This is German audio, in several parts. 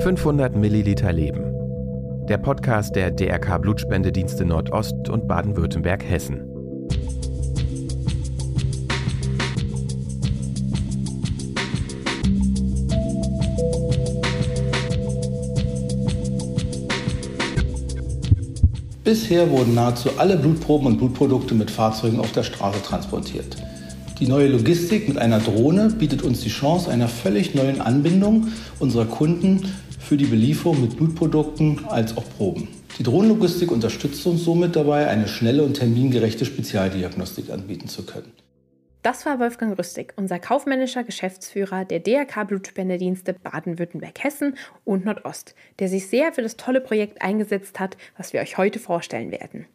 500 Milliliter Leben. Der Podcast der DRK Blutspendedienste Nordost und Baden-Württemberg-Hessen. Bisher wurden nahezu alle Blutproben und Blutprodukte mit Fahrzeugen auf der Straße transportiert. Die neue Logistik mit einer Drohne bietet uns die Chance einer völlig neuen Anbindung unserer Kunden für die Belieferung mit Blutprodukten als auch Proben. Die Drohnenlogistik unterstützt uns somit dabei, eine schnelle und termingerechte Spezialdiagnostik anbieten zu können. Das war Wolfgang Rüstig, unser kaufmännischer Geschäftsführer der DRK Blutspendedienste Baden-Württemberg-Hessen und Nordost, der sich sehr für das tolle Projekt eingesetzt hat, was wir euch heute vorstellen werden.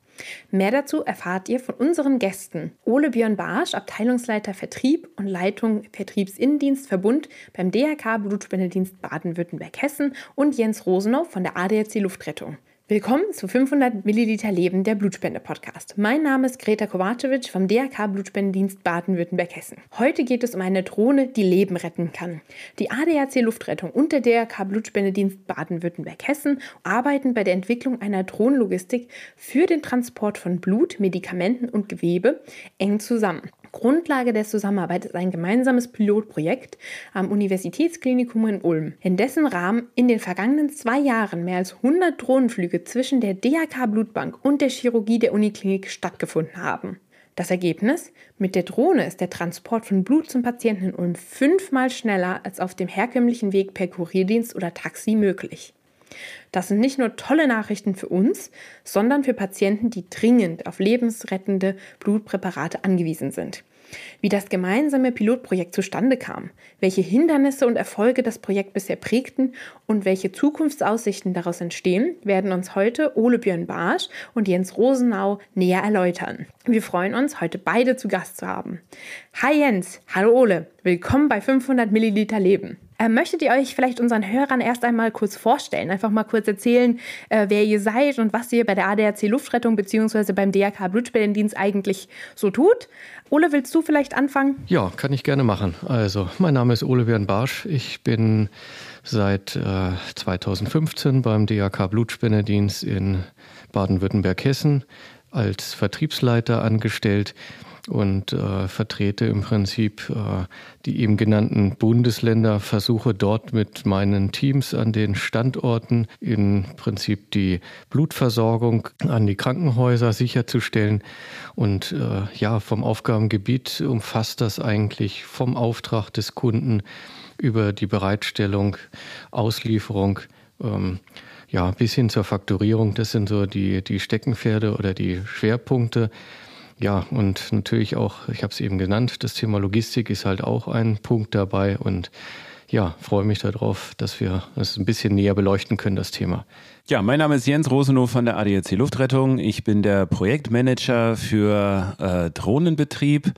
Mehr dazu erfahrt ihr von unseren Gästen. Ole Björn Barsch, Abteilungsleiter Vertrieb und Leitung Vertriebsinnendienst Verbund beim DRK Blutspendedienst Baden-Württemberg-Hessen und Jens Rosenau von der ADAC Luftrettung. Willkommen zu 500 Milliliter Leben der Blutspende-Podcast. Mein Name ist Greta Kovacevic vom DRK Blutspendedienst Baden-Württemberg-Hessen. Heute geht es um eine Drohne, die Leben retten kann. Die ADAC Luftrettung und der DRK Blutspendedienst Baden-Württemberg-Hessen arbeiten bei der Entwicklung einer Drohnenlogistik für den Transport von Blut, Medikamenten und Gewebe eng zusammen. Grundlage der Zusammenarbeit ist ein gemeinsames Pilotprojekt am Universitätsklinikum in Ulm, in dessen Rahmen in den vergangenen zwei Jahren mehr als 100 Drohnenflüge zwischen der DHK Blutbank und der Chirurgie der Uniklinik stattgefunden haben. Das Ergebnis? Mit der Drohne ist der Transport von Blut zum Patienten in Ulm fünfmal schneller als auf dem herkömmlichen Weg per Kurierdienst oder Taxi möglich. Das sind nicht nur tolle Nachrichten für uns, sondern für Patienten, die dringend auf lebensrettende Blutpräparate angewiesen sind. Wie das gemeinsame Pilotprojekt zustande kam, welche Hindernisse und Erfolge das Projekt bisher prägten und welche Zukunftsaussichten daraus entstehen, werden uns heute Ole Björn Barsch und Jens Rosenau näher erläutern. Wir freuen uns, heute beide zu Gast zu haben. Hi Jens, hallo Ole, willkommen bei 500 Milliliter Leben. Äh, möchtet ihr euch vielleicht unseren Hörern erst einmal kurz vorstellen? Einfach mal kurz erzählen, äh, wer ihr seid und was ihr bei der ADAC Luftrettung bzw. beim DRK Blutspendendienst eigentlich so tut. Ole, willst du vielleicht anfangen? Ja, kann ich gerne machen. Also, mein Name ist Ole Björn Barsch. Ich bin seit äh, 2015 beim DRK Blutspendedienst in Baden-Württemberg-Hessen als Vertriebsleiter angestellt und äh, vertrete im Prinzip äh, die eben genannten Bundesländer, versuche dort mit meinen Teams an den Standorten im Prinzip die Blutversorgung an die Krankenhäuser sicherzustellen. Und äh, ja, vom Aufgabengebiet umfasst das eigentlich vom Auftrag des Kunden über die Bereitstellung, Auslieferung, ähm, ja, bis hin zur Fakturierung. Das sind so die, die Steckenpferde oder die Schwerpunkte. Ja, und natürlich auch, ich habe es eben genannt, das Thema Logistik ist halt auch ein Punkt dabei und ja, freue mich darauf, dass wir das ein bisschen näher beleuchten können, das Thema. Ja, mein Name ist Jens Rosenow von der ADAC Luftrettung. Ich bin der Projektmanager für äh, Drohnenbetrieb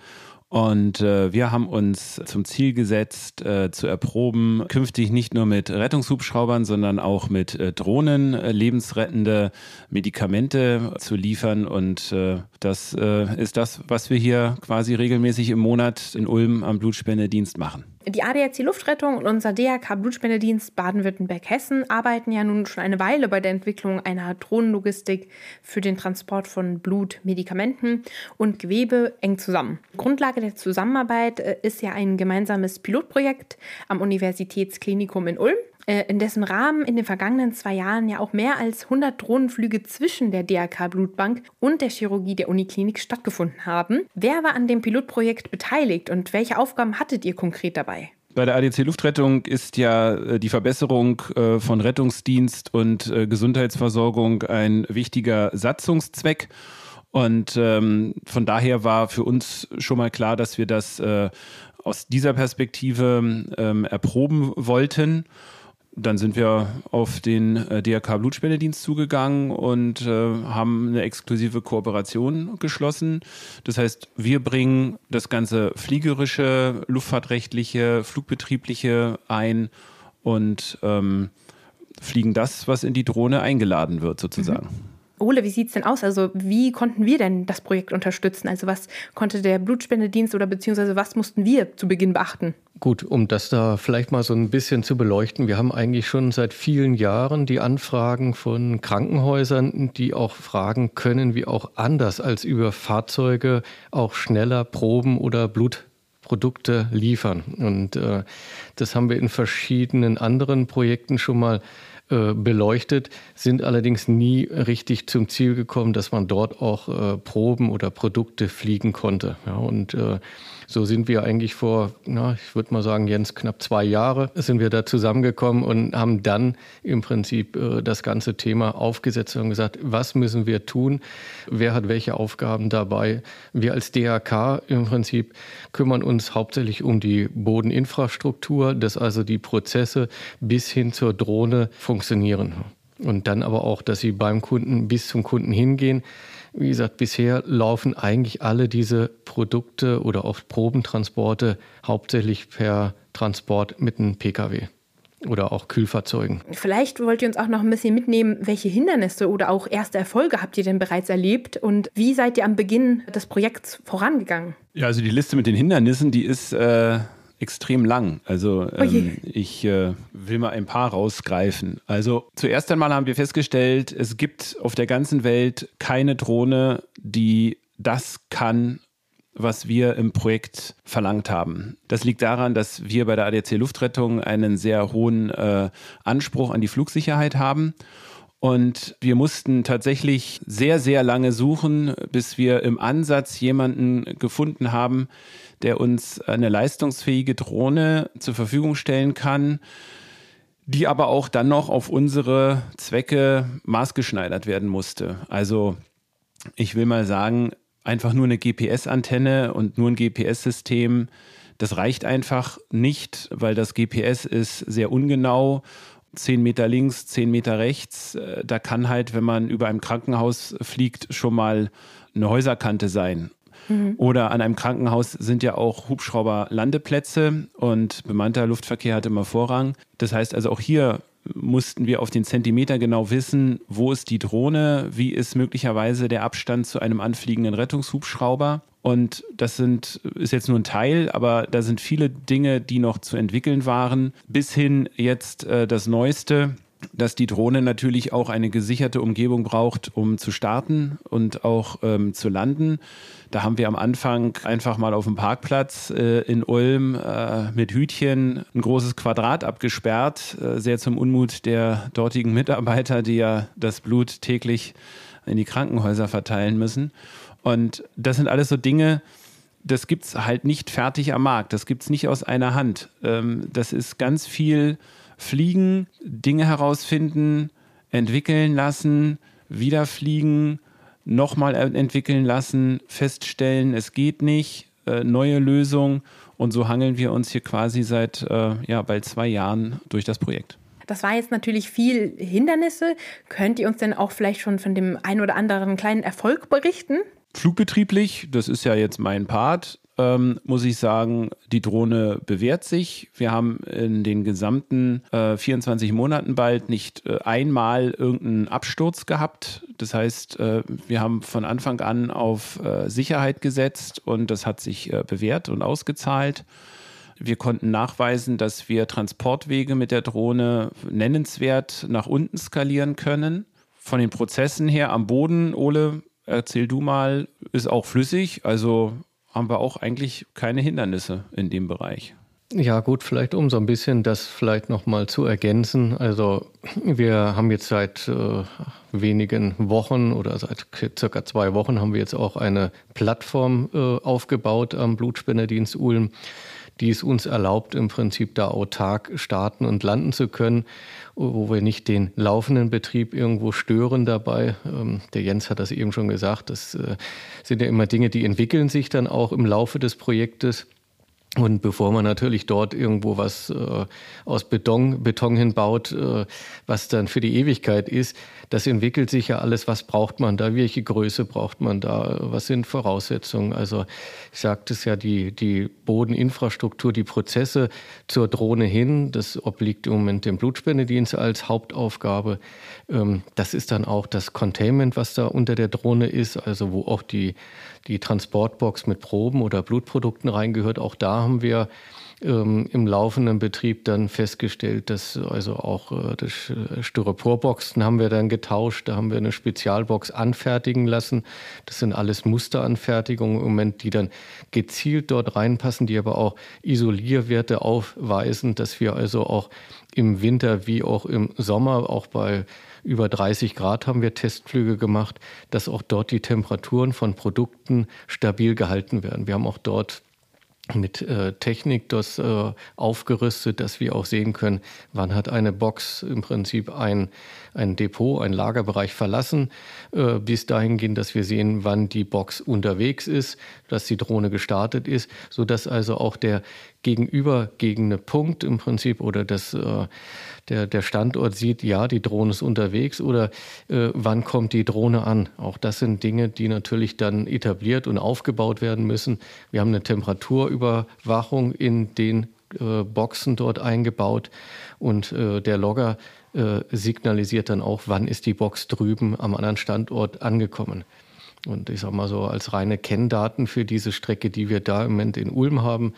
und äh, wir haben uns zum Ziel gesetzt, äh, zu erproben, künftig nicht nur mit Rettungshubschraubern, sondern auch mit äh, Drohnen äh, lebensrettende Medikamente zu liefern. Und äh, das äh, ist das, was wir hier quasi regelmäßig im Monat in Ulm am Blutspendedienst machen. Die ADAC Luftrettung und unser DRK Blutspendedienst Baden-Württemberg-Hessen arbeiten ja nun schon eine Weile bei der Entwicklung einer Drohnenlogistik für den Transport von Blut, Medikamenten und Gewebe eng zusammen. Grundlage der Zusammenarbeit äh, ist ja ein gemeinsames Pilotprojekt am Universitätsklinikum in Ulm in dessen Rahmen in den vergangenen zwei Jahren ja auch mehr als 100 Drohnenflüge zwischen der DRK Blutbank und der Chirurgie der Uniklinik stattgefunden haben. Wer war an dem Pilotprojekt beteiligt und welche Aufgaben hattet ihr konkret dabei? Bei der ADC Luftrettung ist ja äh, die Verbesserung äh, von Rettungsdienst und Gesundheitsversorgung ein wichtiger Satzungszweck. Und ähm, von daher war für uns schon mal klar, dass wir das äh, aus dieser Perspektive ähm, erproben wollten dann sind wir auf den äh, DRK Blutspendedienst zugegangen und äh, haben eine exklusive Kooperation geschlossen. Das heißt, wir bringen das ganze fliegerische, luftfahrtrechtliche, flugbetriebliche ein und ähm, fliegen das, was in die Drohne eingeladen wird, sozusagen. Mhm. Ole, wie sieht es denn aus? Also wie konnten wir denn das Projekt unterstützen? Also was konnte der Blutspendedienst oder beziehungsweise was mussten wir zu Beginn beachten? Gut, um das da vielleicht mal so ein bisschen zu beleuchten. Wir haben eigentlich schon seit vielen Jahren die Anfragen von Krankenhäusern, die auch fragen, können wir auch anders als über Fahrzeuge auch schneller Proben oder Blutprodukte liefern. Und äh, das haben wir in verschiedenen anderen Projekten schon mal äh, beleuchtet, sind allerdings nie richtig zum Ziel gekommen, dass man dort auch äh, Proben oder Produkte fliegen konnte. Ja, und äh, so sind wir eigentlich vor, na, ich würde mal sagen, Jens, knapp zwei Jahre sind wir da zusammengekommen und haben dann im Prinzip äh, das ganze Thema aufgesetzt und gesagt, was müssen wir tun? Wer hat welche Aufgaben dabei? Wir als DRK im Prinzip kümmern uns hauptsächlich um die Bodeninfrastruktur, dass also die Prozesse bis hin zur Drohne funktionieren. Und dann aber auch, dass sie beim Kunden bis zum Kunden hingehen wie gesagt, bisher laufen eigentlich alle diese Produkte oder auch Probentransporte hauptsächlich per Transport mit einem Pkw oder auch Kühlfahrzeugen. Vielleicht wollt ihr uns auch noch ein bisschen mitnehmen, welche Hindernisse oder auch erste Erfolge habt ihr denn bereits erlebt und wie seid ihr am Beginn des Projekts vorangegangen? Ja, also die Liste mit den Hindernissen, die ist äh, extrem lang. Also oh ähm, ich äh, will mal ein paar rausgreifen. Also zuerst einmal haben wir festgestellt, es gibt auf der ganzen Welt keine Drohne, die das kann, was wir im Projekt verlangt haben. Das liegt daran, dass wir bei der ADC Luftrettung einen sehr hohen äh, Anspruch an die Flugsicherheit haben. Und wir mussten tatsächlich sehr, sehr lange suchen, bis wir im Ansatz jemanden gefunden haben, der uns eine leistungsfähige Drohne zur Verfügung stellen kann, die aber auch dann noch auf unsere Zwecke maßgeschneidert werden musste. Also ich will mal sagen, einfach nur eine GPS-Antenne und nur ein GPS-System, das reicht einfach nicht, weil das GPS ist sehr ungenau. Zehn Meter links, zehn Meter rechts. Äh, da kann halt, wenn man über einem Krankenhaus fliegt, schon mal eine Häuserkante sein. Mhm. Oder an einem Krankenhaus sind ja auch Hubschrauber-Landeplätze und bemannter Luftverkehr hat immer Vorrang. Das heißt also auch hier mussten wir auf den Zentimeter genau wissen, wo ist die Drohne, wie ist möglicherweise der Abstand zu einem anfliegenden Rettungshubschrauber. Und das sind, ist jetzt nur ein Teil, aber da sind viele Dinge, die noch zu entwickeln waren. Bis hin jetzt äh, das Neueste, dass die Drohne natürlich auch eine gesicherte Umgebung braucht, um zu starten und auch ähm, zu landen. Da haben wir am Anfang einfach mal auf dem Parkplatz äh, in Ulm äh, mit Hütchen ein großes Quadrat abgesperrt, äh, sehr zum Unmut der dortigen Mitarbeiter, die ja das Blut täglich in die Krankenhäuser verteilen müssen. Und das sind alles so Dinge, das gibt es halt nicht fertig am Markt. Das gibt es nicht aus einer Hand. Ähm, das ist ganz viel Fliegen, Dinge herausfinden, entwickeln lassen, wieder fliegen nochmal entwickeln lassen, feststellen, es geht nicht, äh, neue Lösung. Und so hangeln wir uns hier quasi seit äh, ja, bald zwei Jahren durch das Projekt. Das war jetzt natürlich viel Hindernisse. Könnt ihr uns denn auch vielleicht schon von dem einen oder anderen kleinen Erfolg berichten? Flugbetrieblich, das ist ja jetzt mein Part, ähm, muss ich sagen, die Drohne bewährt sich. Wir haben in den gesamten äh, 24 Monaten bald nicht äh, einmal irgendeinen Absturz gehabt. Das heißt, äh, wir haben von Anfang an auf äh, Sicherheit gesetzt und das hat sich äh, bewährt und ausgezahlt. Wir konnten nachweisen, dass wir Transportwege mit der Drohne nennenswert nach unten skalieren können. Von den Prozessen her am Boden, Ole, erzähl du mal, ist auch flüssig. Also haben wir auch eigentlich keine Hindernisse in dem Bereich. Ja, gut, vielleicht um so ein bisschen das vielleicht nochmal zu ergänzen. Also wir haben jetzt seit äh, wenigen Wochen oder seit circa zwei Wochen haben wir jetzt auch eine Plattform äh, aufgebaut am Blutspenderdienst Ulm, die es uns erlaubt, im Prinzip da autark starten und landen zu können, wo wir nicht den laufenden Betrieb irgendwo stören dabei. Ähm, der Jens hat das eben schon gesagt, das äh, sind ja immer Dinge, die entwickeln sich dann auch im Laufe des Projektes. Und bevor man natürlich dort irgendwo was äh, aus Beton, Beton hinbaut, äh, was dann für die Ewigkeit ist, das entwickelt sich ja alles. Was braucht man da? Welche Größe braucht man da? Was sind Voraussetzungen? Also ich sagte es ja, die, die Bodeninfrastruktur, die Prozesse zur Drohne hin, das obliegt im Moment dem Blutspendedienst als Hauptaufgabe. Ähm, das ist dann auch das Containment, was da unter der Drohne ist, also wo auch die, die Transportbox mit Proben oder Blutprodukten reingehört. Auch da haben wir ähm, im laufenden Betrieb dann festgestellt, dass also auch äh, das Styroporboxen haben wir dann getauscht. Da haben wir eine Spezialbox anfertigen lassen. Das sind alles Musteranfertigungen im Moment, die dann gezielt dort reinpassen, die aber auch Isolierwerte aufweisen, dass wir also auch im Winter wie auch im Sommer, auch bei über 30 Grad haben wir Testflüge gemacht, dass auch dort die Temperaturen von Produkten stabil gehalten werden. Wir haben auch dort mit äh, Technik das äh, aufgerüstet, dass wir auch sehen können, wann hat eine Box im Prinzip ein, ein Depot, ein Lagerbereich verlassen, äh, bis dahin gehen, dass wir sehen, wann die Box unterwegs ist, dass die Drohne gestartet ist, sodass also auch der gegenübergegebene Punkt im Prinzip oder das, äh, der, der Standort sieht, ja, die Drohne ist unterwegs oder äh, wann kommt die Drohne an. Auch das sind Dinge, die natürlich dann etabliert und aufgebaut werden müssen. Wir haben eine Temperaturüberwachung in den äh, Boxen dort eingebaut und äh, der Logger äh, signalisiert dann auch, wann ist die Box drüben am anderen Standort angekommen. Und ich sage mal so, als reine Kenndaten für diese Strecke, die wir da im Moment in Ulm haben,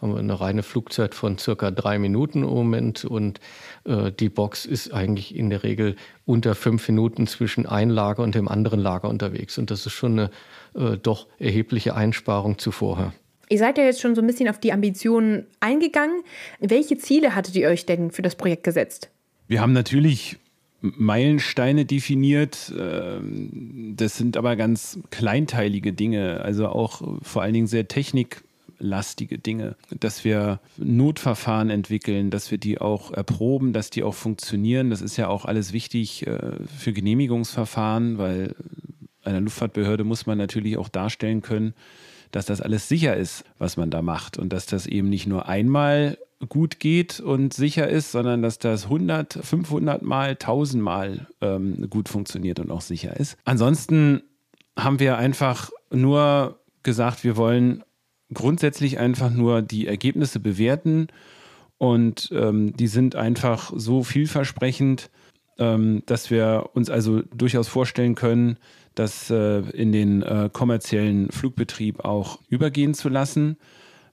haben wir eine reine Flugzeit von circa drei Minuten im Moment und äh, die Box ist eigentlich in der Regel unter fünf Minuten zwischen ein Lager und dem anderen Lager unterwegs. Und das ist schon eine äh, doch erhebliche Einsparung zu vorher. Ihr seid ja jetzt schon so ein bisschen auf die Ambitionen eingegangen. Welche Ziele hattet ihr euch denn für das Projekt gesetzt? Wir haben natürlich Meilensteine definiert. Ähm, das sind aber ganz kleinteilige Dinge, also auch vor allen Dingen sehr technik lastige Dinge, dass wir Notverfahren entwickeln, dass wir die auch erproben, dass die auch funktionieren. Das ist ja auch alles wichtig äh, für Genehmigungsverfahren, weil einer Luftfahrtbehörde muss man natürlich auch darstellen können, dass das alles sicher ist, was man da macht und dass das eben nicht nur einmal gut geht und sicher ist, sondern dass das 100, 500 Mal, 1000 Mal ähm, gut funktioniert und auch sicher ist. Ansonsten haben wir einfach nur gesagt, wir wollen grundsätzlich einfach nur die Ergebnisse bewerten und ähm, die sind einfach so vielversprechend, ähm, dass wir uns also durchaus vorstellen können, das äh, in den äh, kommerziellen Flugbetrieb auch übergehen zu lassen.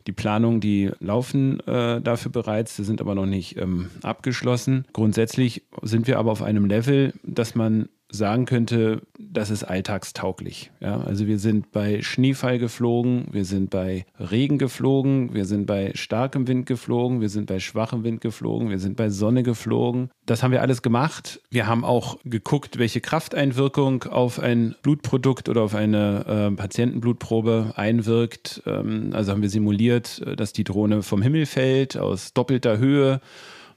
Die Planungen, die laufen äh, dafür bereits, sind aber noch nicht ähm, abgeschlossen. Grundsätzlich sind wir aber auf einem Level, dass man sagen könnte, das ist alltagstauglich. Ja, also wir sind bei Schneefall geflogen, wir sind bei Regen geflogen, wir sind bei starkem Wind geflogen, wir sind bei schwachem Wind geflogen, wir sind bei Sonne geflogen. Das haben wir alles gemacht. Wir haben auch geguckt, welche Krafteinwirkung auf ein Blutprodukt oder auf eine äh, Patientenblutprobe einwirkt. Ähm, also haben wir simuliert, äh, dass die Drohne vom Himmel fällt aus doppelter Höhe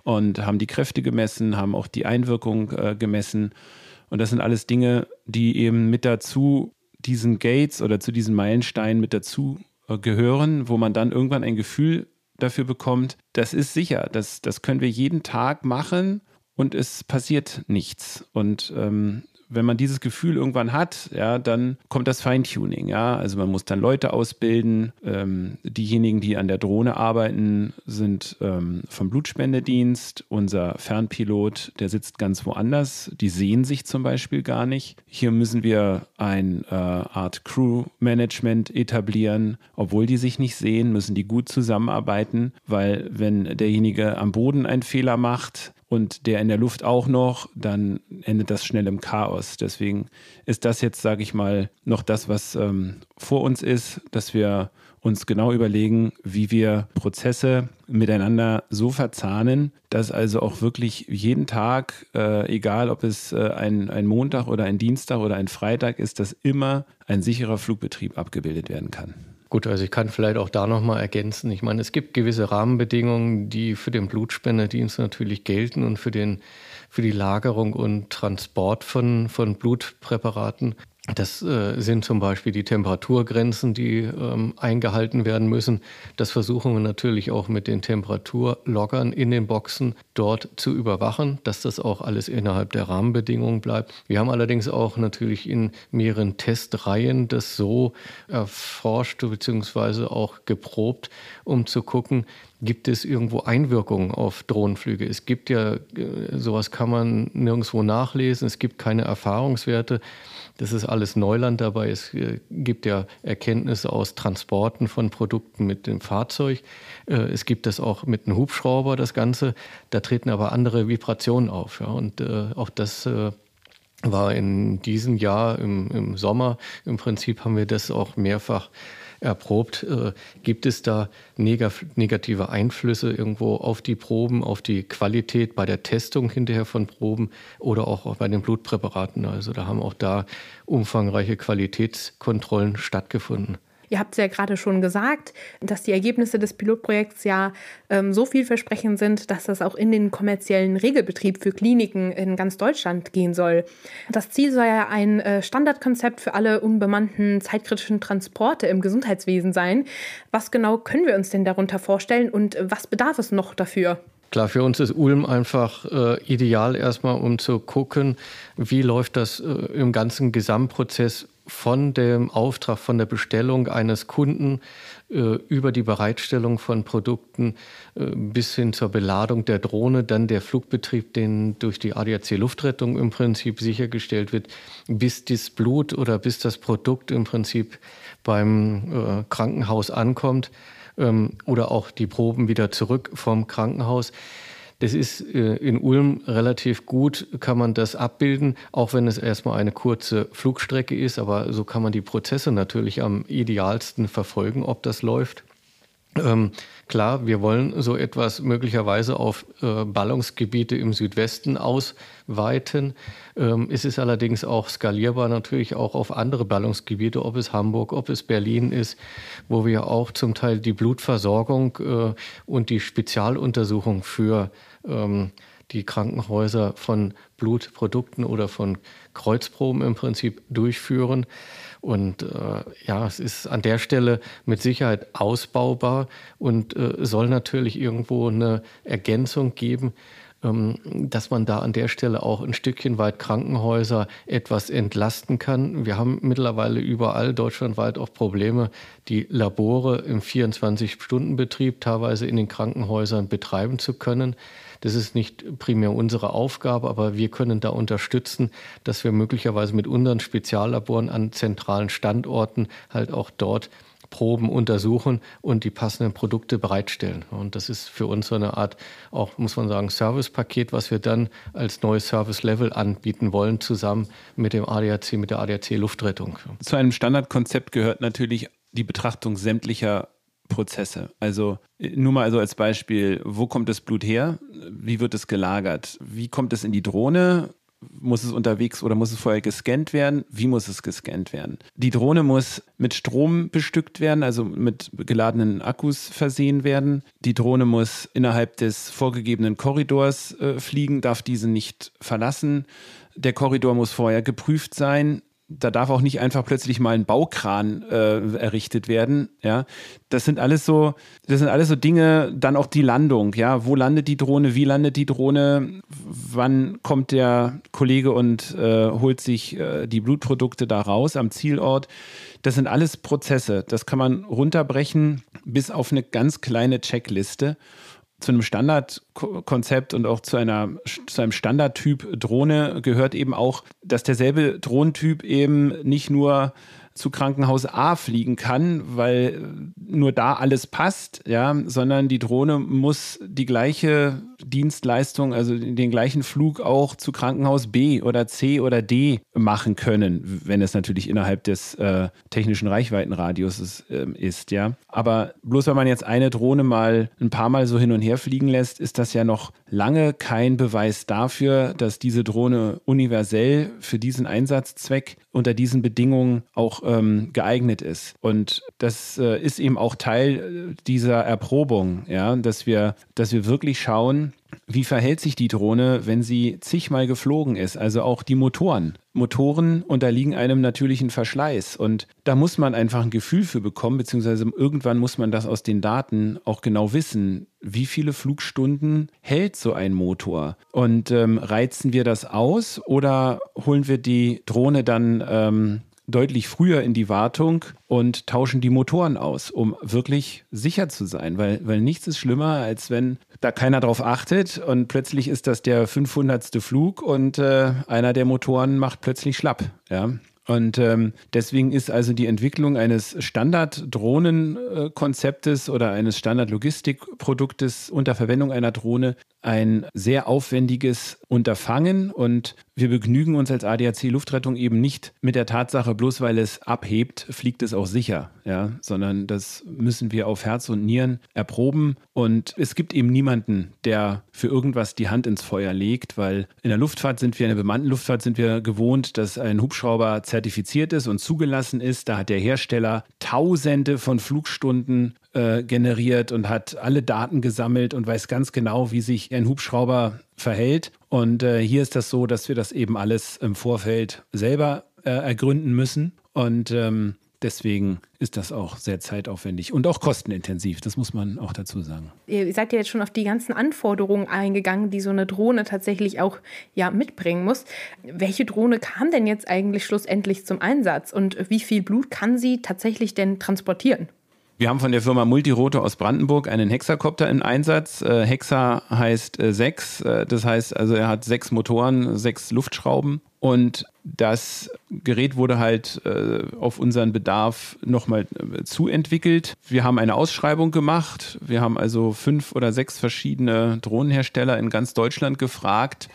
und haben die Kräfte gemessen, haben auch die Einwirkung äh, gemessen und das sind alles Dinge, die eben mit dazu diesen Gates oder zu diesen Meilensteinen mit dazu äh, gehören, wo man dann irgendwann ein Gefühl dafür bekommt, das ist sicher, das, das können wir jeden Tag machen und es passiert nichts. Und ähm, wenn man dieses Gefühl irgendwann hat, ja, dann kommt das Feintuning, ja. Also man muss dann Leute ausbilden. Ähm, diejenigen, die an der Drohne arbeiten, sind ähm, vom Blutspendedienst. Unser Fernpilot, der sitzt ganz woanders. Die sehen sich zum Beispiel gar nicht. Hier müssen wir eine äh, Art Crew-Management etablieren. Obwohl die sich nicht sehen, müssen die gut zusammenarbeiten, weil wenn derjenige am Boden einen Fehler macht, und der in der Luft auch noch, dann endet das schnell im Chaos. Deswegen ist das jetzt, sage ich mal, noch das, was ähm, vor uns ist, dass wir uns genau überlegen, wie wir Prozesse miteinander so verzahnen, dass also auch wirklich jeden Tag, äh, egal ob es äh, ein, ein Montag oder ein Dienstag oder ein Freitag ist, dass immer ein sicherer Flugbetrieb abgebildet werden kann. Gut, also ich kann vielleicht auch da nochmal ergänzen. Ich meine, es gibt gewisse Rahmenbedingungen, die für den Blutspendedienst natürlich gelten und für, den, für die Lagerung und Transport von, von Blutpräparaten. Das äh, sind zum Beispiel die Temperaturgrenzen, die ähm, eingehalten werden müssen. Das versuchen wir natürlich auch mit den Temperaturloggern in den Boxen dort zu überwachen, dass das auch alles innerhalb der Rahmenbedingungen bleibt. Wir haben allerdings auch natürlich in mehreren Testreihen das so erforscht bzw. auch geprobt, um zu gucken, gibt es irgendwo Einwirkungen auf Drohnenflüge? Es gibt ja, äh, sowas kann man nirgendwo nachlesen, es gibt keine Erfahrungswerte. Das ist alles Neuland dabei. Es äh, gibt ja Erkenntnisse aus Transporten von Produkten mit dem Fahrzeug. Äh, es gibt das auch mit einem Hubschrauber, das Ganze. Da treten aber andere Vibrationen auf. Und auch das war in diesem Jahr im, im Sommer. Im Prinzip haben wir das auch mehrfach erprobt. Äh, gibt es da negative Einflüsse irgendwo auf die Proben, auf die Qualität bei der Testung hinterher von Proben oder auch bei den Blutpräparaten? Also da haben auch da umfangreiche Qualitätskontrollen stattgefunden. Ihr habt es ja gerade schon gesagt, dass die Ergebnisse des Pilotprojekts ja ähm, so vielversprechend sind, dass das auch in den kommerziellen Regelbetrieb für Kliniken in ganz Deutschland gehen soll. Das Ziel soll ja ein äh, Standardkonzept für alle unbemannten zeitkritischen Transporte im Gesundheitswesen sein. Was genau können wir uns denn darunter vorstellen und was bedarf es noch dafür? Klar, für uns ist Ulm einfach äh, ideal erstmal, um zu gucken, wie läuft das äh, im ganzen Gesamtprozess von dem Auftrag, von der Bestellung eines Kunden äh, über die Bereitstellung von Produkten äh, bis hin zur Beladung der Drohne, dann der Flugbetrieb, den durch die ADAC Luftrettung im Prinzip sichergestellt wird, bis das Blut oder bis das Produkt im Prinzip beim äh, Krankenhaus ankommt ähm, oder auch die Proben wieder zurück vom Krankenhaus. Das ist äh, in Ulm relativ gut, kann man das abbilden, auch wenn es erstmal eine kurze Flugstrecke ist. Aber so kann man die Prozesse natürlich am idealsten verfolgen, ob das läuft. Ähm, klar, wir wollen so etwas möglicherweise auf äh, Ballungsgebiete im Südwesten ausweiten. Ähm, es ist allerdings auch skalierbar natürlich auch auf andere Ballungsgebiete, ob es Hamburg, ob es Berlin ist, wo wir auch zum Teil die Blutversorgung äh, und die Spezialuntersuchung für ähm, die Krankenhäuser von Blutprodukten oder von Kreuzproben im Prinzip durchführen. Und äh, ja, es ist an der Stelle mit Sicherheit ausbaubar und äh, soll natürlich irgendwo eine Ergänzung geben, dass man da an der Stelle auch ein Stückchen weit Krankenhäuser etwas entlasten kann. Wir haben mittlerweile überall deutschlandweit auch Probleme, die Labore im 24-Stunden-Betrieb teilweise in den Krankenhäusern betreiben zu können. Das ist nicht primär unsere Aufgabe, aber wir können da unterstützen, dass wir möglicherweise mit unseren Speziallaboren an zentralen Standorten halt auch dort Proben untersuchen und die passenden Produkte bereitstellen. Und das ist für uns so eine Art, auch muss man sagen, Servicepaket, was wir dann als neues Service-Level anbieten wollen, zusammen mit dem ADAC, mit der ADAC Luftrettung. Zu einem Standardkonzept gehört natürlich die Betrachtung sämtlicher Prozesse. Also nur mal also als Beispiel, wo kommt das Blut her? Wie wird es gelagert? Wie kommt es in die Drohne? Muss es unterwegs oder muss es vorher gescannt werden? Wie muss es gescannt werden? Die Drohne muss mit Strom bestückt werden, also mit geladenen Akkus versehen werden. Die Drohne muss innerhalb des vorgegebenen Korridors äh, fliegen, darf diese nicht verlassen. Der Korridor muss vorher geprüft sein da darf auch nicht einfach plötzlich mal ein Baukran äh, errichtet werden. Ja, das sind alles so, das sind alles so Dinge. Dann auch die Landung. Ja, wo landet die Drohne? Wie landet die Drohne? Wann kommt der Kollege und äh, holt sich äh, die Blutprodukte da raus am Zielort? Das sind alles Prozesse. Das kann man runterbrechen bis auf eine ganz kleine Checkliste zu einem Standardkonzept und auch zu, einer, zu einem Standardtyp Drohne gehört eben auch, dass derselbe Drohnentyp eben nicht nur zu Krankenhaus A fliegen kann, weil nur da alles passt, ja, sondern die Drohne muss die gleiche Dienstleistung, also den gleichen Flug auch zu Krankenhaus B oder C oder D machen können, wenn es natürlich innerhalb des äh, technischen Reichweitenradius äh, ist, ja. Aber bloß weil man jetzt eine Drohne mal ein paar Mal so hin und her fliegen lässt, ist das ja noch lange kein Beweis dafür, dass diese Drohne universell für diesen Einsatzzweck unter diesen Bedingungen auch ähm, geeignet ist. Und das äh, ist eben auch Teil äh, dieser Erprobung, ja, dass wir, dass wir wirklich schauen, wie verhält sich die Drohne, wenn sie zigmal geflogen ist? Also auch die Motoren. Motoren unterliegen einem natürlichen Verschleiß und da muss man einfach ein Gefühl für bekommen, beziehungsweise irgendwann muss man das aus den Daten auch genau wissen. Wie viele Flugstunden hält so ein Motor? Und ähm, reizen wir das aus oder holen wir die Drohne dann ähm, deutlich früher in die Wartung und tauschen die Motoren aus, um wirklich sicher zu sein, weil, weil nichts ist schlimmer, als wenn da keiner drauf achtet und plötzlich ist das der 500. Flug und äh, einer der Motoren macht plötzlich schlapp. Ja? Und ähm, deswegen ist also die Entwicklung eines Standard-Drohnen-Konzeptes oder eines Standard-Logistikproduktes unter Verwendung einer Drohne ein sehr aufwendiges Unterfangen. Und wir begnügen uns als ADAC Luftrettung eben nicht mit der Tatsache, bloß weil es abhebt, fliegt es auch sicher, ja, sondern das müssen wir auf Herz und Nieren erproben. Und es gibt eben niemanden, der für irgendwas die Hand ins Feuer legt, weil in der Luftfahrt sind wir, in der bemannten Luftfahrt sind wir gewohnt, dass ein Hubschrauber zertifiziert ist und zugelassen ist. Da hat der Hersteller Tausende von Flugstunden äh, generiert und hat alle Daten gesammelt und weiß ganz genau, wie sich ein Hubschrauber verhält. Und äh, hier ist das so, dass wir das eben alles im Vorfeld selber äh, ergründen müssen. Und ähm, Deswegen ist das auch sehr zeitaufwendig und auch kostenintensiv, das muss man auch dazu sagen. Ihr seid ja jetzt schon auf die ganzen Anforderungen eingegangen, die so eine Drohne tatsächlich auch ja, mitbringen muss. Welche Drohne kam denn jetzt eigentlich schlussendlich zum Einsatz und wie viel Blut kann sie tatsächlich denn transportieren? Wir haben von der Firma Multirotor aus Brandenburg einen Hexakopter im Einsatz. Äh, Hexa heißt äh, sechs. Äh, das heißt also, er hat sechs Motoren, sechs Luftschrauben. Und das Gerät wurde halt äh, auf unseren Bedarf nochmal äh, zuentwickelt. Wir haben eine Ausschreibung gemacht. Wir haben also fünf oder sechs verschiedene Drohnenhersteller in ganz Deutschland gefragt,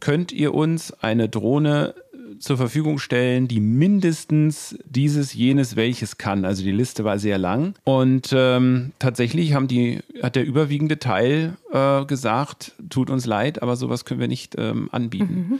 könnt ihr uns eine Drohne zur Verfügung stellen, die mindestens dieses, jenes, welches kann. Also die Liste war sehr lang. Und ähm, tatsächlich haben die, hat der überwiegende Teil äh, gesagt, tut uns leid, aber sowas können wir nicht ähm, anbieten. Mhm.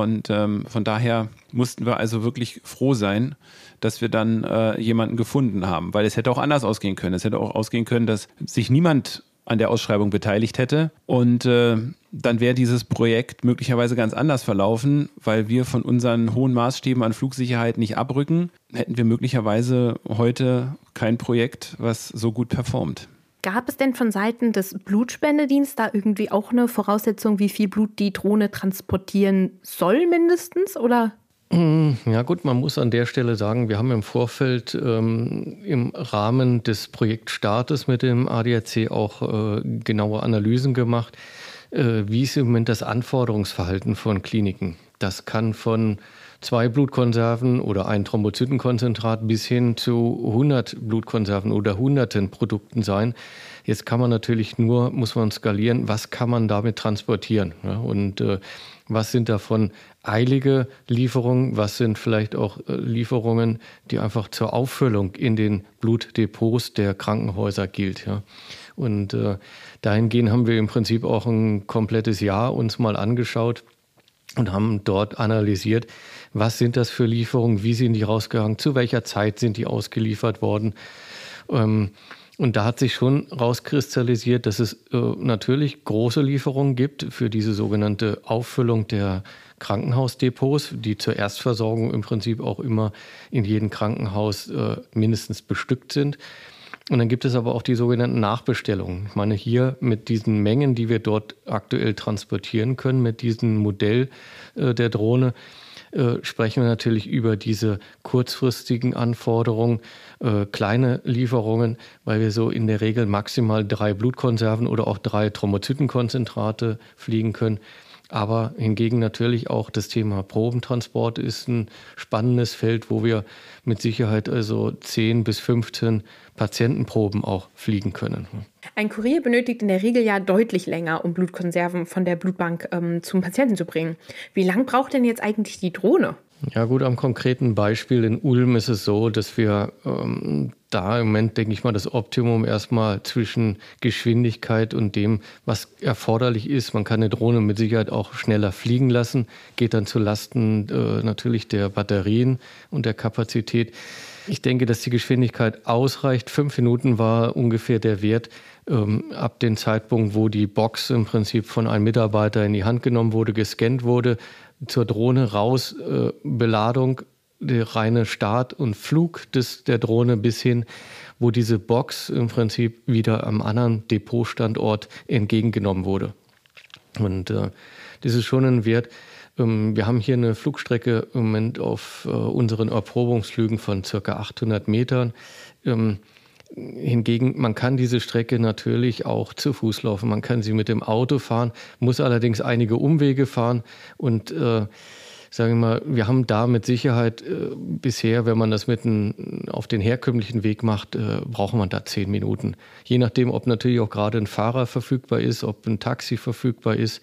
Und ähm, von daher mussten wir also wirklich froh sein, dass wir dann äh, jemanden gefunden haben, weil es hätte auch anders ausgehen können. Es hätte auch ausgehen können, dass sich niemand an der Ausschreibung beteiligt hätte. Und äh, dann wäre dieses Projekt möglicherweise ganz anders verlaufen, weil wir von unseren hohen Maßstäben an Flugsicherheit nicht abrücken, hätten wir möglicherweise heute kein Projekt, was so gut performt. Gab es denn von Seiten des Blutspendedienstes da irgendwie auch eine Voraussetzung, wie viel Blut die Drohne transportieren soll mindestens oder? Mm, ja gut, man muss an der Stelle sagen, wir haben im Vorfeld ähm, im Rahmen des Projektstartes mit dem ADAC auch äh, genaue Analysen gemacht, äh, wie ist im Moment das Anforderungsverhalten von Kliniken. Das kann von zwei Blutkonserven oder ein Thrombozytenkonzentrat bis hin zu 100 Blutkonserven oder hunderten Produkten sein. Jetzt kann man natürlich nur, muss man skalieren, was kann man damit transportieren? Ja, und äh, was sind davon eilige Lieferungen? Was sind vielleicht auch äh, Lieferungen, die einfach zur Auffüllung in den Blutdepots der Krankenhäuser gilt? Ja? Und äh, dahingehend haben wir im Prinzip auch ein komplettes Jahr uns mal angeschaut und haben dort analysiert, was sind das für Lieferungen, wie sind die rausgegangen, zu welcher Zeit sind die ausgeliefert worden. Ähm, und da hat sich schon rauskristallisiert, dass es äh, natürlich große Lieferungen gibt für diese sogenannte Auffüllung der Krankenhausdepots, die zur Erstversorgung im Prinzip auch immer in jedem Krankenhaus äh, mindestens bestückt sind. Und dann gibt es aber auch die sogenannten Nachbestellungen. Ich meine, hier mit diesen Mengen, die wir dort aktuell transportieren können, mit diesem Modell äh, der Drohne, äh, sprechen wir natürlich über diese kurzfristigen Anforderungen, äh, kleine Lieferungen, weil wir so in der Regel maximal drei Blutkonserven oder auch drei Thrombozytenkonzentrate fliegen können. Aber hingegen natürlich auch das Thema Probentransport ist ein spannendes Feld, wo wir mit Sicherheit also 10 bis 15 Patientenproben auch fliegen können. Ein Kurier benötigt in der Regel ja deutlich länger, um Blutkonserven von der Blutbank ähm, zum Patienten zu bringen. Wie lang braucht denn jetzt eigentlich die Drohne? Ja gut, am konkreten Beispiel in Ulm ist es so, dass wir ähm, da im Moment, denke ich mal, das Optimum erstmal zwischen Geschwindigkeit und dem, was erforderlich ist. Man kann eine Drohne mit Sicherheit auch schneller fliegen lassen, geht dann zu Lasten äh, natürlich der Batterien und der Kapazität. Ich denke, dass die Geschwindigkeit ausreicht. Fünf Minuten war ungefähr der Wert ähm, ab dem Zeitpunkt, wo die Box im Prinzip von einem Mitarbeiter in die Hand genommen wurde, gescannt wurde, zur Drohne raus, äh, Beladung, der reine Start und Flug des, der Drohne bis hin, wo diese Box im Prinzip wieder am anderen Depotstandort entgegengenommen wurde. Und äh, das ist schon ein Wert. Ähm, wir haben hier eine Flugstrecke im Moment auf äh, unseren Erprobungsflügen von circa 800 Metern. Ähm, hingegen, man kann diese Strecke natürlich auch zu Fuß laufen. Man kann sie mit dem Auto fahren, muss allerdings einige Umwege fahren und äh, sagen wir mal, wir haben da mit Sicherheit äh, bisher, wenn man das mit ein, auf den herkömmlichen Weg macht, äh, braucht man da zehn Minuten. Je nachdem, ob natürlich auch gerade ein Fahrer verfügbar ist, ob ein Taxi verfügbar ist.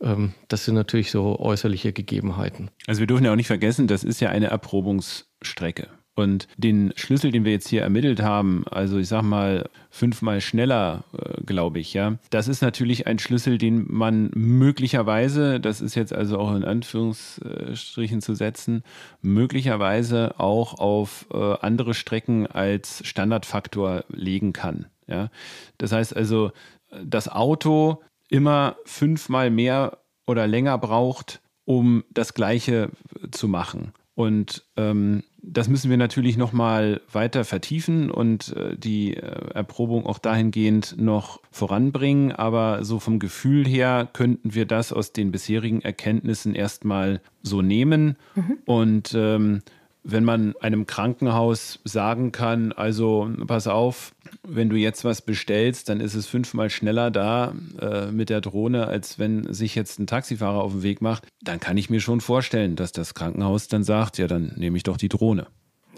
Ähm, das sind natürlich so äußerliche Gegebenheiten. Also wir dürfen ja auch nicht vergessen, das ist ja eine Erprobungsstrecke. Und den Schlüssel, den wir jetzt hier ermittelt haben, also ich sag mal fünfmal schneller, äh, glaube ich, ja, das ist natürlich ein Schlüssel, den man möglicherweise, das ist jetzt also auch in Anführungsstrichen zu setzen, möglicherweise auch auf äh, andere Strecken als Standardfaktor legen kann. Ja, das heißt also, das Auto immer fünfmal mehr oder länger braucht, um das Gleiche zu machen. Und ähm, das müssen wir natürlich nochmal weiter vertiefen und äh, die äh, Erprobung auch dahingehend noch voranbringen. Aber so vom Gefühl her könnten wir das aus den bisherigen Erkenntnissen erstmal so nehmen. Mhm. Und ähm, wenn man einem Krankenhaus sagen kann, also pass auf, wenn du jetzt was bestellst, dann ist es fünfmal schneller da äh, mit der Drohne, als wenn sich jetzt ein Taxifahrer auf den Weg macht, dann kann ich mir schon vorstellen, dass das Krankenhaus dann sagt, ja, dann nehme ich doch die Drohne.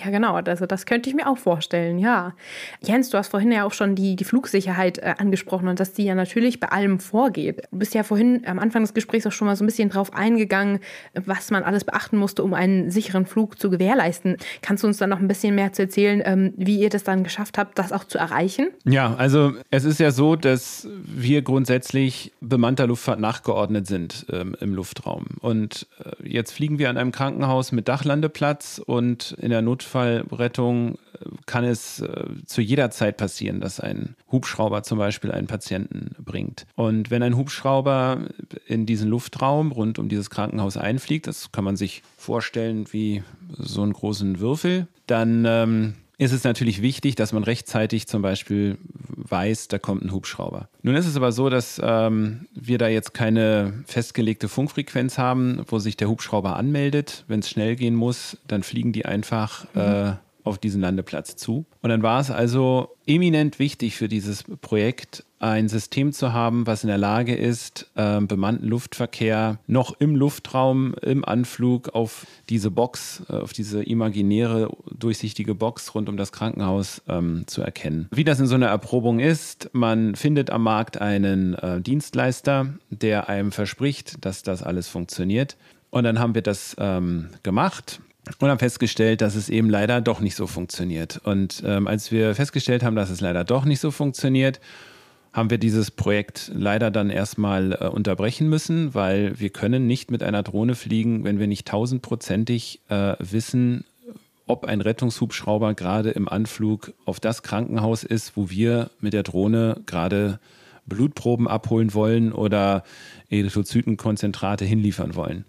Ja, genau. Also das könnte ich mir auch vorstellen, ja. Jens, du hast vorhin ja auch schon die, die Flugsicherheit äh, angesprochen und dass die ja natürlich bei allem vorgeht. Du bist ja vorhin am Anfang des Gesprächs auch schon mal so ein bisschen drauf eingegangen, was man alles beachten musste, um einen sicheren Flug zu gewährleisten. Kannst du uns dann noch ein bisschen mehr zu erzählen, ähm, wie ihr das dann geschafft habt, das auch zu erreichen? Ja, also es ist ja so, dass wir grundsätzlich bemannter Luftfahrt nachgeordnet sind ähm, im Luftraum. Und äh, jetzt fliegen wir an einem Krankenhaus mit Dachlandeplatz und in der Not Notfallrettung äh, kann es äh, zu jeder Zeit passieren, dass ein Hubschrauber zum Beispiel einen Patienten bringt. Und wenn ein Hubschrauber in diesen Luftraum rund um dieses Krankenhaus einfliegt, das kann man sich vorstellen wie so einen großen Würfel, dann ähm, ist es natürlich wichtig, dass man rechtzeitig zum Beispiel weiß, da kommt ein Hubschrauber. Nun ist es aber so, dass ähm, wir da jetzt keine festgelegte Funkfrequenz haben, wo sich der Hubschrauber anmeldet. Wenn es schnell gehen muss, dann fliegen die einfach mhm. äh, auf diesen Landeplatz zu. Und dann war es also eminent wichtig für dieses Projekt, ein System zu haben, was in der Lage ist, äh, bemannten Luftverkehr noch im Luftraum, im Anflug auf diese Box, äh, auf diese imaginäre, durchsichtige Box rund um das Krankenhaus ähm, zu erkennen. Wie das in so einer Erprobung ist, man findet am Markt einen äh, Dienstleister, der einem verspricht, dass das alles funktioniert. Und dann haben wir das ähm, gemacht und haben festgestellt, dass es eben leider doch nicht so funktioniert. Und ähm, als wir festgestellt haben, dass es leider doch nicht so funktioniert, haben wir dieses Projekt leider dann erstmal äh, unterbrechen müssen, weil wir können nicht mit einer Drohne fliegen, wenn wir nicht tausendprozentig äh, wissen, ob ein Rettungshubschrauber gerade im Anflug auf das Krankenhaus ist, wo wir mit der Drohne gerade Blutproben abholen wollen oder Erythrozytenkonzentrate hinliefern wollen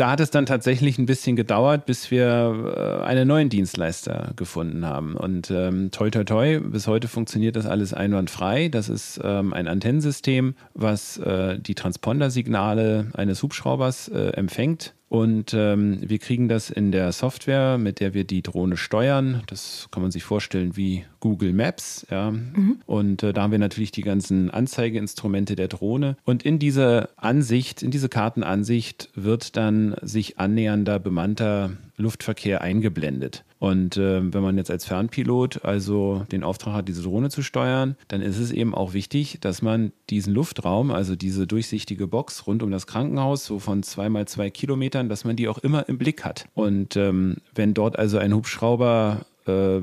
da hat es dann tatsächlich ein bisschen gedauert, bis wir äh, einen neuen Dienstleister gefunden haben. Und ähm, toi, toi, toi, bis heute funktioniert das alles einwandfrei. Das ist ähm, ein Antennensystem, was äh, die Transpondersignale eines Hubschraubers äh, empfängt und ähm, wir kriegen das in der Software, mit der wir die Drohne steuern. Das kann man sich vorstellen wie Google Maps. Ja. Mhm. Und äh, da haben wir natürlich die ganzen Anzeigeinstrumente der Drohne. Und in diese Ansicht, in diese Kartenansicht wird dann sich annähernder bemannter Luftverkehr eingeblendet. Und äh, wenn man jetzt als Fernpilot also den Auftrag hat, diese Drohne zu steuern, dann ist es eben auch wichtig, dass man diesen Luftraum, also diese durchsichtige Box rund um das Krankenhaus, so von zwei mal zwei Kilometern, dass man die auch immer im Blick hat. Und ähm, wenn dort also ein Hubschrauber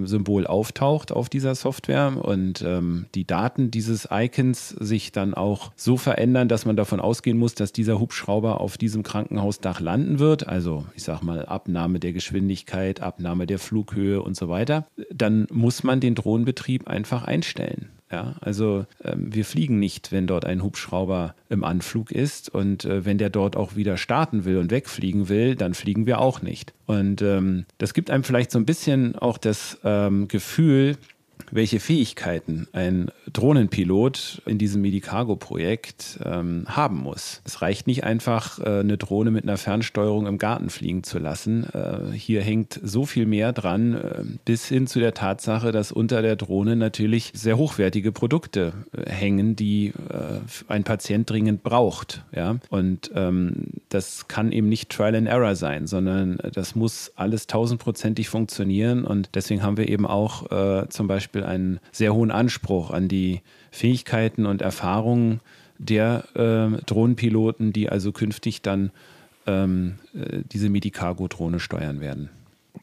Symbol auftaucht auf dieser Software und ähm, die Daten dieses Icons sich dann auch so verändern, dass man davon ausgehen muss, dass dieser Hubschrauber auf diesem Krankenhausdach landen wird. Also ich sag mal Abnahme der Geschwindigkeit, Abnahme der Flughöhe und so weiter. Dann muss man den Drohnenbetrieb einfach einstellen. Ja, also ähm, wir fliegen nicht, wenn dort ein Hubschrauber im Anflug ist und äh, wenn der dort auch wieder starten will und wegfliegen will, dann fliegen wir auch nicht. Und ähm, das gibt einem vielleicht so ein bisschen auch das ähm, Gefühl, welche Fähigkeiten ein Drohnenpilot in diesem Medicargo-Projekt ähm, haben muss. Es reicht nicht einfach, äh, eine Drohne mit einer Fernsteuerung im Garten fliegen zu lassen. Äh, hier hängt so viel mehr dran, äh, bis hin zu der Tatsache, dass unter der Drohne natürlich sehr hochwertige Produkte äh, hängen, die äh, ein Patient dringend braucht. Ja? Und ähm, das kann eben nicht Trial and Error sein, sondern das muss alles tausendprozentig funktionieren. Und deswegen haben wir eben auch äh, zum Beispiel Beispiel einen sehr hohen Anspruch an die Fähigkeiten und Erfahrungen der äh, Drohnenpiloten, die also künftig dann ähm, äh, diese Medicargo-Drohne steuern werden.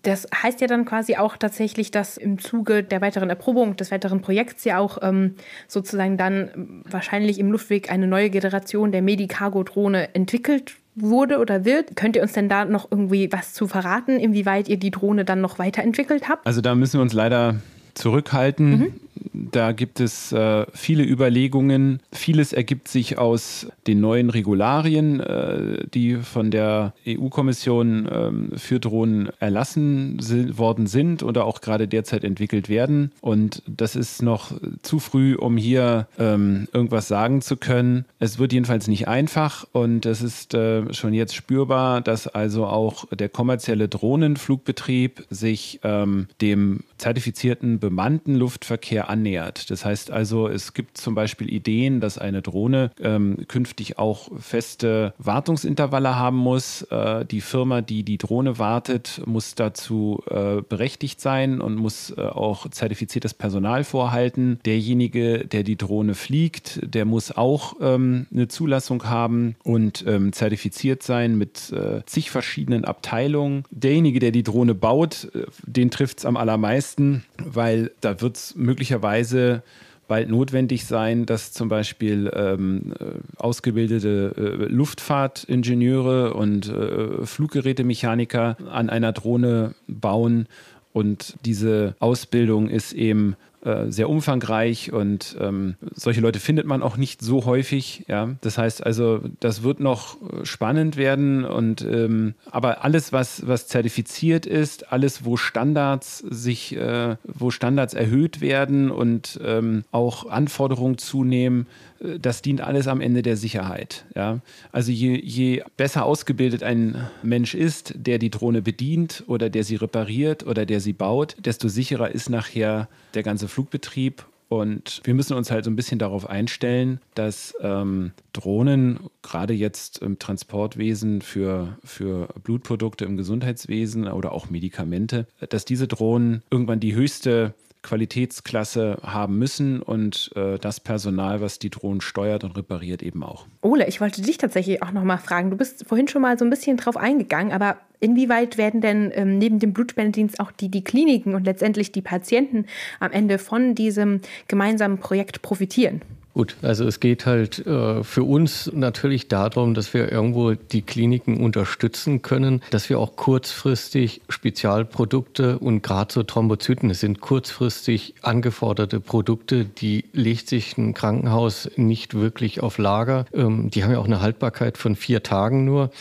Das heißt ja dann quasi auch tatsächlich, dass im Zuge der weiteren Erprobung des weiteren Projekts ja auch ähm, sozusagen dann wahrscheinlich im Luftweg eine neue Generation der Medicargo-Drohne entwickelt wurde oder wird. Könnt ihr uns denn da noch irgendwie was zu verraten, inwieweit ihr die Drohne dann noch weiterentwickelt habt? Also da müssen wir uns leider zurückhalten. Mhm. Da gibt es äh, viele Überlegungen. Vieles ergibt sich aus den neuen Regularien, äh, die von der EU-Kommission äh, für Drohnen erlassen worden sind oder auch gerade derzeit entwickelt werden. Und das ist noch zu früh, um hier ähm, irgendwas sagen zu können. Es wird jedenfalls nicht einfach und es ist äh, schon jetzt spürbar, dass also auch der kommerzielle Drohnenflugbetrieb sich ähm, dem zertifizierten bemannten Luftverkehr annähert. Das heißt also, es gibt zum Beispiel Ideen, dass eine Drohne ähm, künftig auch feste Wartungsintervalle haben muss. Äh, die Firma, die die Drohne wartet, muss dazu äh, berechtigt sein und muss äh, auch zertifiziertes Personal vorhalten. Derjenige, der die Drohne fliegt, der muss auch ähm, eine Zulassung haben und ähm, zertifiziert sein mit äh, zig verschiedenen Abteilungen. Derjenige, der die Drohne baut, äh, den trifft es am allermeisten leisten, weil da wird es möglicherweise bald notwendig sein, dass zum Beispiel ähm, äh, ausgebildete äh, Luftfahrtingenieure und äh, Fluggerätemechaniker an einer Drohne bauen. Und diese Ausbildung ist eben äh, sehr umfangreich und ähm, solche Leute findet man auch nicht so häufig. Ja, das heißt also, das wird noch äh, spannend werden und ähm, aber alles, was was zertifiziert ist, alles, wo Standards sich, äh, wo Standards erhöht werden und ähm, auch Anforderungen zunehmen, das dient alles am Ende der Sicherheit. Ja? Also je, je besser ausgebildet ein Mensch ist, der die Drohne bedient oder der sie repariert oder der sie baut, desto sicherer ist nachher der ganze Flugbetrieb. Und wir müssen uns halt so ein bisschen darauf einstellen, dass ähm, Drohnen, gerade jetzt im Transportwesen für, für Blutprodukte im Gesundheitswesen oder auch Medikamente, dass diese Drohnen irgendwann die höchste Qualitätsklasse haben müssen und äh, das Personal, was die Drohnen steuert und repariert, eben auch. Ole, ich wollte dich tatsächlich auch noch mal fragen. Du bist vorhin schon mal so ein bisschen drauf eingegangen, aber inwieweit werden denn ähm, neben dem Blutspendedienst auch die, die Kliniken und letztendlich die Patienten am Ende von diesem gemeinsamen Projekt profitieren? Gut, also es geht halt äh, für uns natürlich darum, dass wir irgendwo die Kliniken unterstützen können, dass wir auch kurzfristig Spezialprodukte und gerade so Thrombozyten, das sind kurzfristig angeforderte Produkte, die legt sich ein Krankenhaus nicht wirklich auf Lager. Ähm, die haben ja auch eine Haltbarkeit von vier Tagen nur.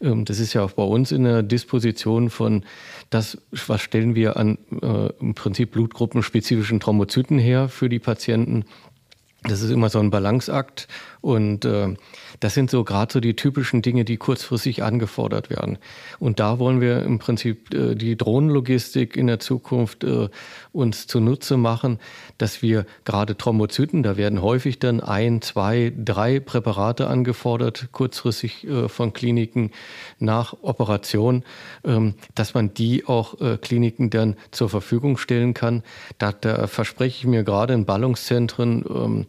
Ähm, das ist ja auch bei uns in der Disposition von das, was stellen wir an äh, im Prinzip blutgruppenspezifischen Thrombozyten her für die Patienten. Das ist immer so ein Balanceakt und äh, das sind so gerade so die typischen Dinge, die kurzfristig angefordert werden. Und da wollen wir im Prinzip äh, die Drohnenlogistik in der Zukunft äh, uns zunutze machen, dass wir gerade Thrombozyten, da werden häufig dann ein, zwei, drei Präparate angefordert, kurzfristig äh, von Kliniken nach Operation, ähm, dass man die auch äh, Kliniken dann zur Verfügung stellen kann. Da, da verspreche ich mir gerade in Ballungszentren, ähm,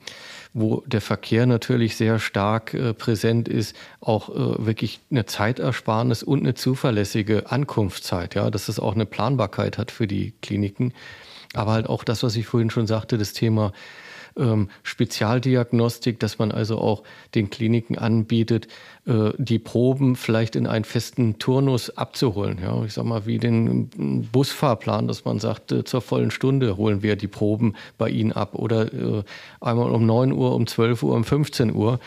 wo der Verkehr natürlich sehr stark äh, präsent ist, auch äh, wirklich eine Zeitersparnis und eine zuverlässige Ankunftszeit, ja, dass es auch eine Planbarkeit hat für die Kliniken. Aber halt auch das, was ich vorhin schon sagte, das Thema ähm, Spezialdiagnostik, dass man also auch den Kliniken anbietet, äh, die Proben vielleicht in einen festen Turnus abzuholen. Ja, ich sag mal, wie den Busfahrplan, dass man sagt, äh, zur vollen Stunde holen wir die Proben bei Ihnen ab oder äh, einmal um 9 Uhr, um 12 Uhr, um 15 Uhr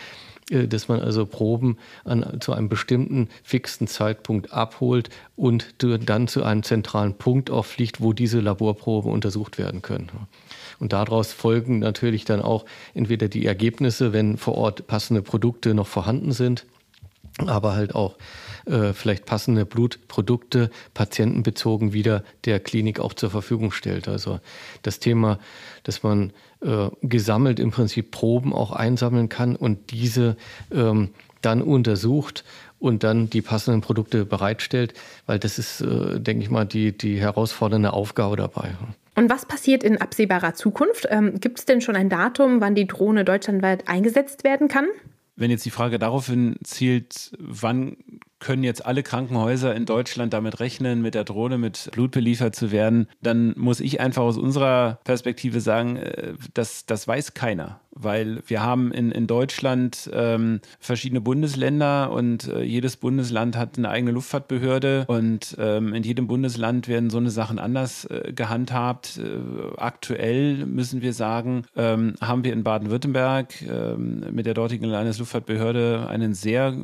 äh, dass man also Proben an, zu einem bestimmten fixen Zeitpunkt abholt und dann zu einem zentralen Punkt auch fliegt, wo diese Laborproben untersucht werden können. Und daraus folgen natürlich dann auch entweder die Ergebnisse, wenn vor Ort passende Produkte noch vorhanden sind, aber halt auch äh, vielleicht passende Blutprodukte patientenbezogen wieder der Klinik auch zur Verfügung stellt. Also das Thema, dass man äh, gesammelt im Prinzip Proben auch einsammeln kann und diese ähm, dann untersucht und dann die passenden Produkte bereitstellt, weil das ist, äh, denke ich mal, die, die herausfordernde Aufgabe dabei. Und was passiert in absehbarer Zukunft? Ähm, Gibt es denn schon ein Datum, wann die Drohne deutschlandweit eingesetzt werden kann? Wenn jetzt die Frage daraufhin zielt, wann können jetzt alle Krankenhäuser in Deutschland damit rechnen, mit der Drohne mit Blut beliefert zu werden, dann muss ich einfach aus unserer Perspektive sagen, äh, das, das weiß keiner weil wir haben in, in Deutschland ähm, verschiedene Bundesländer und äh, jedes Bundesland hat eine eigene Luftfahrtbehörde und ähm, in jedem Bundesland werden so eine Sachen anders äh, gehandhabt. Äh, aktuell müssen wir sagen, ähm, haben wir in Baden-Württemberg ähm, mit der dortigen Landesluftfahrtbehörde einen sehr äh,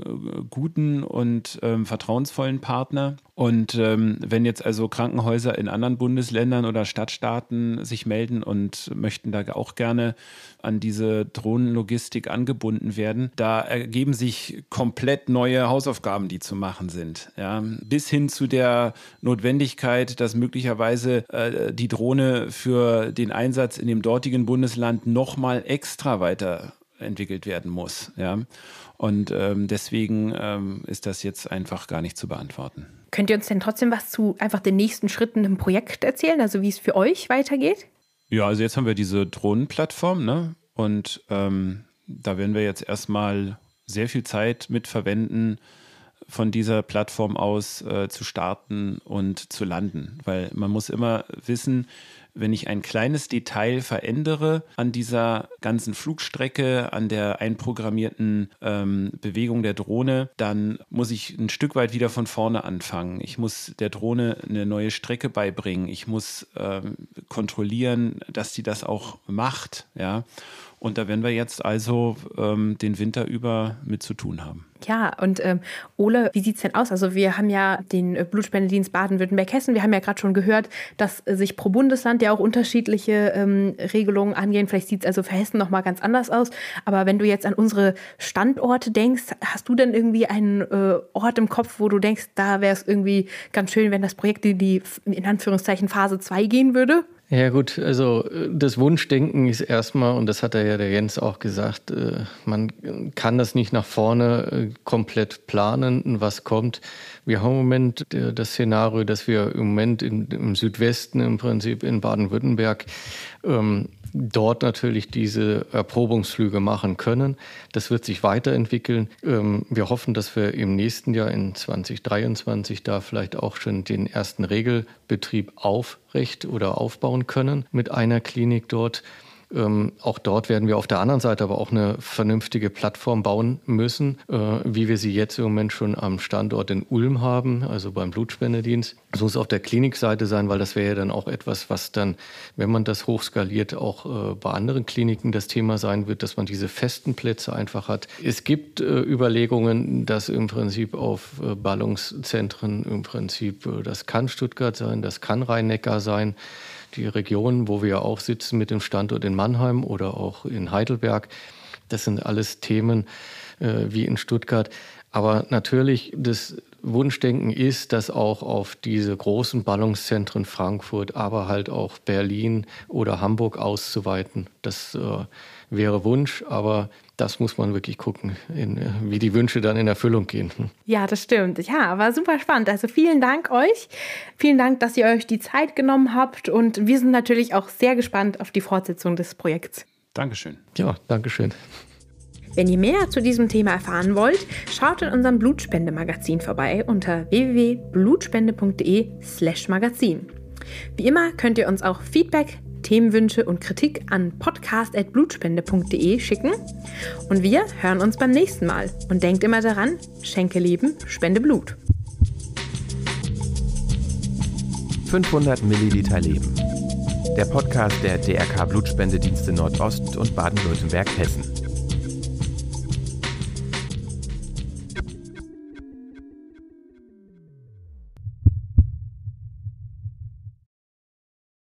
guten und ähm, vertrauensvollen Partner und ähm, wenn jetzt also Krankenhäuser in anderen Bundesländern oder Stadtstaaten sich melden und möchten da auch gerne an diese Drohnenlogistik angebunden werden, da ergeben sich komplett neue Hausaufgaben, die zu machen sind. Ja? Bis hin zu der Notwendigkeit, dass möglicherweise äh, die Drohne für den Einsatz in dem dortigen Bundesland nochmal extra weiterentwickelt werden muss. Ja? Und ähm, deswegen ähm, ist das jetzt einfach gar nicht zu beantworten. Könnt ihr uns denn trotzdem was zu einfach den nächsten Schritten im Projekt erzählen, also wie es für euch weitergeht? Ja, also jetzt haben wir diese Drohnenplattform, ne? Und ähm, da werden wir jetzt erstmal sehr viel Zeit mit verwenden, von dieser Plattform aus äh, zu starten und zu landen. Weil man muss immer wissen, wenn ich ein kleines Detail verändere an dieser ganzen Flugstrecke, an der einprogrammierten ähm, Bewegung der Drohne, dann muss ich ein Stück weit wieder von vorne anfangen. Ich muss der Drohne eine neue Strecke beibringen. Ich muss ähm, kontrollieren, dass sie das auch macht. Ja. Und da werden wir jetzt also ähm, den Winter über mit zu tun haben. Ja, und ähm, Ole, wie sieht es denn aus? Also wir haben ja den äh, Blutspendedienst Baden-Württemberg-Hessen. Wir haben ja gerade schon gehört, dass äh, sich pro Bundesland ja auch unterschiedliche ähm, Regelungen angehen. Vielleicht sieht es also für Hessen nochmal ganz anders aus. Aber wenn du jetzt an unsere Standorte denkst, hast du denn irgendwie einen äh, Ort im Kopf, wo du denkst, da wäre es irgendwie ganz schön, wenn das Projekt in die, in Anführungszeichen, Phase 2 gehen würde? Ja gut, also äh, das Wunschdenken ist erstmal, und das hat ja der Jens auch gesagt, äh, man kann das nicht nach vorne äh, komplett planen, was kommt. Wir haben im Moment das Szenario, dass wir im Moment im Südwesten, im Prinzip in Baden-Württemberg, ähm, dort natürlich diese Erprobungsflüge machen können. Das wird sich weiterentwickeln. Ähm, wir hoffen, dass wir im nächsten Jahr in 2023 da vielleicht auch schon den ersten Regelbetrieb aufrecht oder aufbauen können mit einer Klinik dort. Ähm, auch dort werden wir auf der anderen Seite aber auch eine vernünftige Plattform bauen müssen, äh, wie wir sie jetzt im Moment schon am Standort in Ulm haben, also beim Blutspendedienst. Das muss auf der Klinikseite sein, weil das wäre ja dann auch etwas, was dann, wenn man das hochskaliert, auch äh, bei anderen Kliniken das Thema sein wird, dass man diese festen Plätze einfach hat. Es gibt äh, Überlegungen, dass im Prinzip auf äh, Ballungszentren im Prinzip, äh, das kann Stuttgart sein, das kann Rhein-Neckar sein, die Region, wo wir auch sitzen mit dem Standort in Mannheim oder auch in Heidelberg. Das sind alles Themen äh, wie in Stuttgart. Aber natürlich, das Wunschdenken ist, das auch auf diese großen Ballungszentren Frankfurt, aber halt auch Berlin oder Hamburg auszuweiten. Das äh, wäre Wunsch, aber das muss man wirklich gucken, in, wie die Wünsche dann in Erfüllung gehen. Ja, das stimmt. Ja, war super spannend. Also vielen Dank euch. Vielen Dank, dass ihr euch die Zeit genommen habt und wir sind natürlich auch sehr gespannt auf die Fortsetzung des Projekts. Dankeschön. Ja, Dankeschön. Wenn ihr mehr zu diesem Thema erfahren wollt, schaut in unserem Blutspende-Magazin vorbei unter www.blutspende.de/magazin. Wie immer könnt ihr uns auch Feedback, Themenwünsche und Kritik an podcast.blutspende.de schicken. Und wir hören uns beim nächsten Mal. Und denkt immer daran, schenke Leben, spende Blut. 500 Milliliter Leben. Der Podcast der DRK Blutspendedienste Nordost und Baden-Württemberg-Hessen.